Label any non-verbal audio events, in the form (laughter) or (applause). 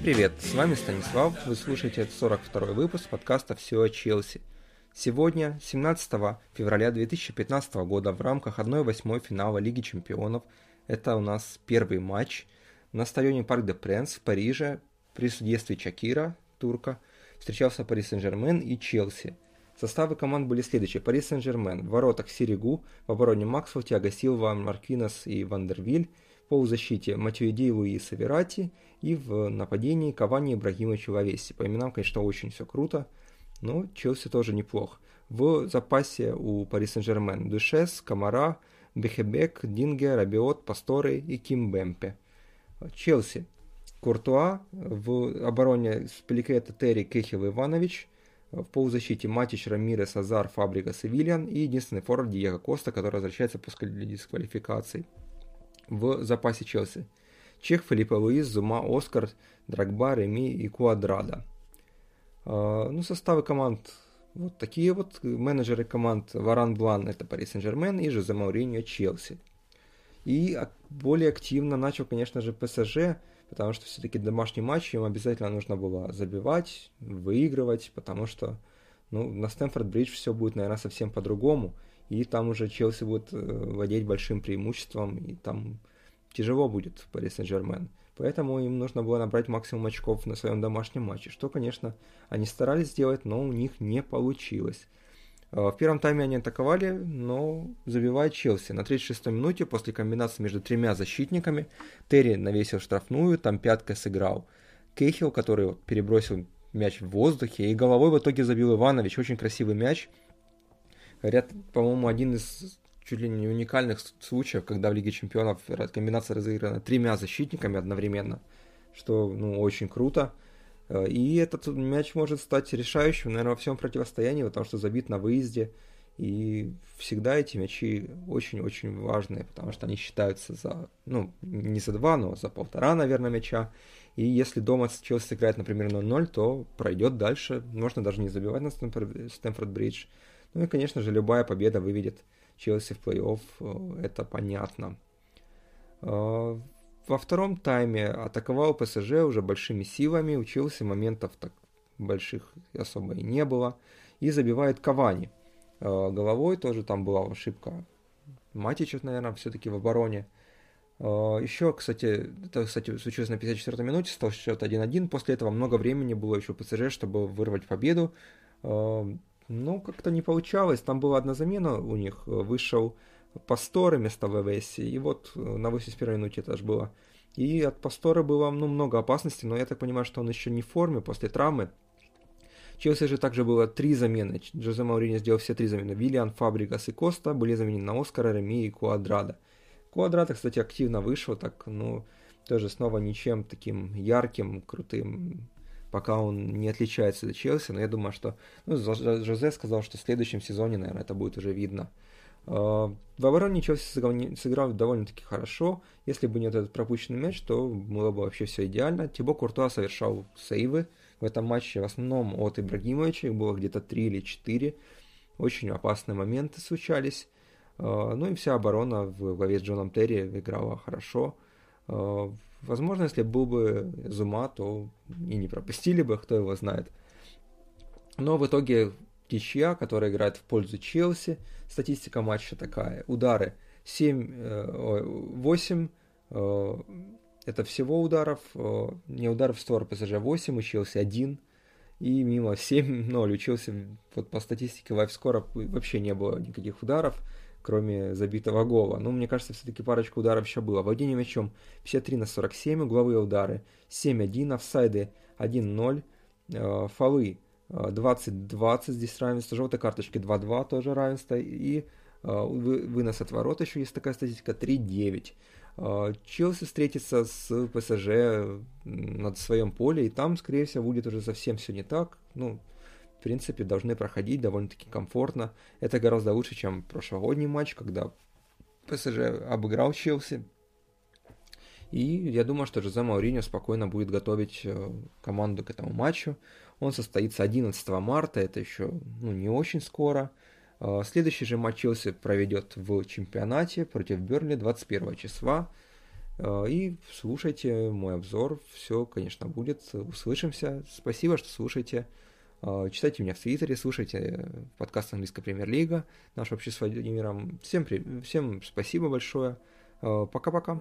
привет, с вами Станислав, вы слушаете 42 выпуск подкаста «Все о Челси». Сегодня, 17 февраля 2015 года, в рамках 1-8 финала Лиги Чемпионов, это у нас первый матч на стадионе Парк де Пренс в Париже при судействе Чакира, турка, встречался Пари Сен-Жермен и Челси. Составы команд были следующие. Пари Сен-Жермен в воротах Сиригу, в обороне Максвелл, Тиаго Силва, Маркинес и Вандервиль, полузащите Матюиди, Луи и Саверати, и в нападении Кавани, Ибрагимович и Лавеси. По именам, конечно, очень все круто, но Челси тоже неплох. В запасе у Пари Сен-Жермен Дюшес, Камара, Бехебек, Динге, Рабиот, Пасторы и Ким Бемпе. Челси. Куртуа, в обороне Спеликета, Терри, Кехил, Иванович, в полузащите Матич, Рамирес, Азар, Фабрика, Севильян и единственный форвард Диего Коста, который возвращается после дисквалификации в запасе Челси. Чех, Филиппа Луис, Зума, Оскар, Драгба, Реми и Куадрада. А, ну, составы команд вот такие вот. Менеджеры команд Варан Блан это Пари Сен-Жермен и Жозе Мауриньо Челси. И более активно начал, конечно же, ПСЖ, потому что все-таки домашний матч им обязательно нужно было забивать, выигрывать, потому что ну, на Стэнфорд-Бридж все будет, наверное, совсем по-другому. И там уже Челси будет э, владеть большим преимуществом, и там тяжело будет Пари Сен-Жермен. Поэтому им нужно было набрать максимум очков на своем домашнем матче, что, конечно, они старались сделать, но у них не получилось. А, в первом тайме они атаковали, но забивает Челси. На 36-й минуте после комбинации между тремя защитниками Терри навесил штрафную, там пяткой сыграл. Кейхил, который перебросил мяч в воздухе, и головой в итоге забил Иванович. Очень красивый мяч. Говорят, по-моему, один из чуть ли не уникальных случаев, когда в Лиге Чемпионов комбинация разыграна тремя защитниками одновременно, что ну, очень круто. Э, и этот мяч может стать решающим, наверное, во всем противостоянии, потому что забит на выезде. И всегда эти мячи очень-очень важные, потому что они считаются за, ну, не за два, но за полтора, наверное, мяча. И если дома Челси играет, например, 0-0, то пройдет дальше. Можно даже не забивать на Стэнфорд-Бридж. Ну и, конечно же, любая победа выведет Челси в плей-офф, э, это понятно. Э, во втором тайме атаковал ПСЖ уже большими силами, у Челси моментов так больших особо и не было. И забивает Кавани. Э, головой тоже там была ошибка Матичев, наверное, все-таки в обороне. Еще, кстати, это, кстати, случилось на 54-й минуте, стал счет 1-1. После этого много времени было еще ПСЖ, чтобы вырвать победу. Ну, как-то не получалось. Там была одна замена у них. Вышел Пасторы вместо ВВС. И вот э, на 81-й минуте это же было. И от Пастора было ну, много опасностей, но я так понимаю, что он еще не в форме после травмы. Челси же также было три замены. Джозе Маурини сделал все три замены. Виллиан, Фабригас и Коста были заменены на Оскара, Реми и Куадрада. Куадрада, кстати, активно вышел, так, ну, тоже снова ничем таким ярким, крутым пока он не отличается от Челси, но я думаю, что ну, Жозе сказал, что в следующем сезоне, наверное, это будет уже видно. А, в обороне Челси сыграл довольно-таки хорошо. Если бы не этот пропущенный мяч, то было бы вообще все идеально. Тибо Куртуа совершал сейвы в этом матче, в основном от Ибрагимовича, их было где-то 3 или 4. Очень опасные моменты случались. А, ну и вся оборона в главе с Джоном Терри играла хорошо. Возможно, если был бы Зума, то и не пропустили бы, кто его знает. Но в итоге Тичья, которая играет в пользу Челси, статистика матча такая. Удары 7, 8, э, э, это всего ударов, э, не ударов в сторону ПСЖ 8, у Челси 1, и мимо 7-0 (laughs) у Челси, вот по статистике лайфскора вообще не было никаких ударов кроме забитого гола. Ну, мне кажется, все-таки парочку ударов еще было. Владение мячом 53 на 47, угловые удары 7-1, офсайды 1-0, э, фолы 20-20, э, здесь равенство, желтые карточки 2-2, тоже равенство, и э, вынос от ворот еще есть такая статистика 3-9. Э, Челси встретится с ПСЖ на своем поле, и там, скорее всего, будет уже совсем все не так. Ну, в принципе, должны проходить довольно-таки комфортно. Это гораздо лучше, чем прошлогодний матч, когда ПСЖ обыграл Челси. И я думаю, что Жозе Мауриньо спокойно будет готовить э, команду к этому матчу. Он состоится 11 марта, это еще ну, не очень скоро. Э, следующий же матч Челси проведет в чемпионате против Берли 21 числа. Э, и слушайте мой обзор, все, конечно, будет. Услышимся. Спасибо, что слушаете. Э, читайте меня в Твиттере, слушайте подкаст английская премьер-лига, наш общество с Владимиром. Всем, всем спасибо большое. Пока-пока.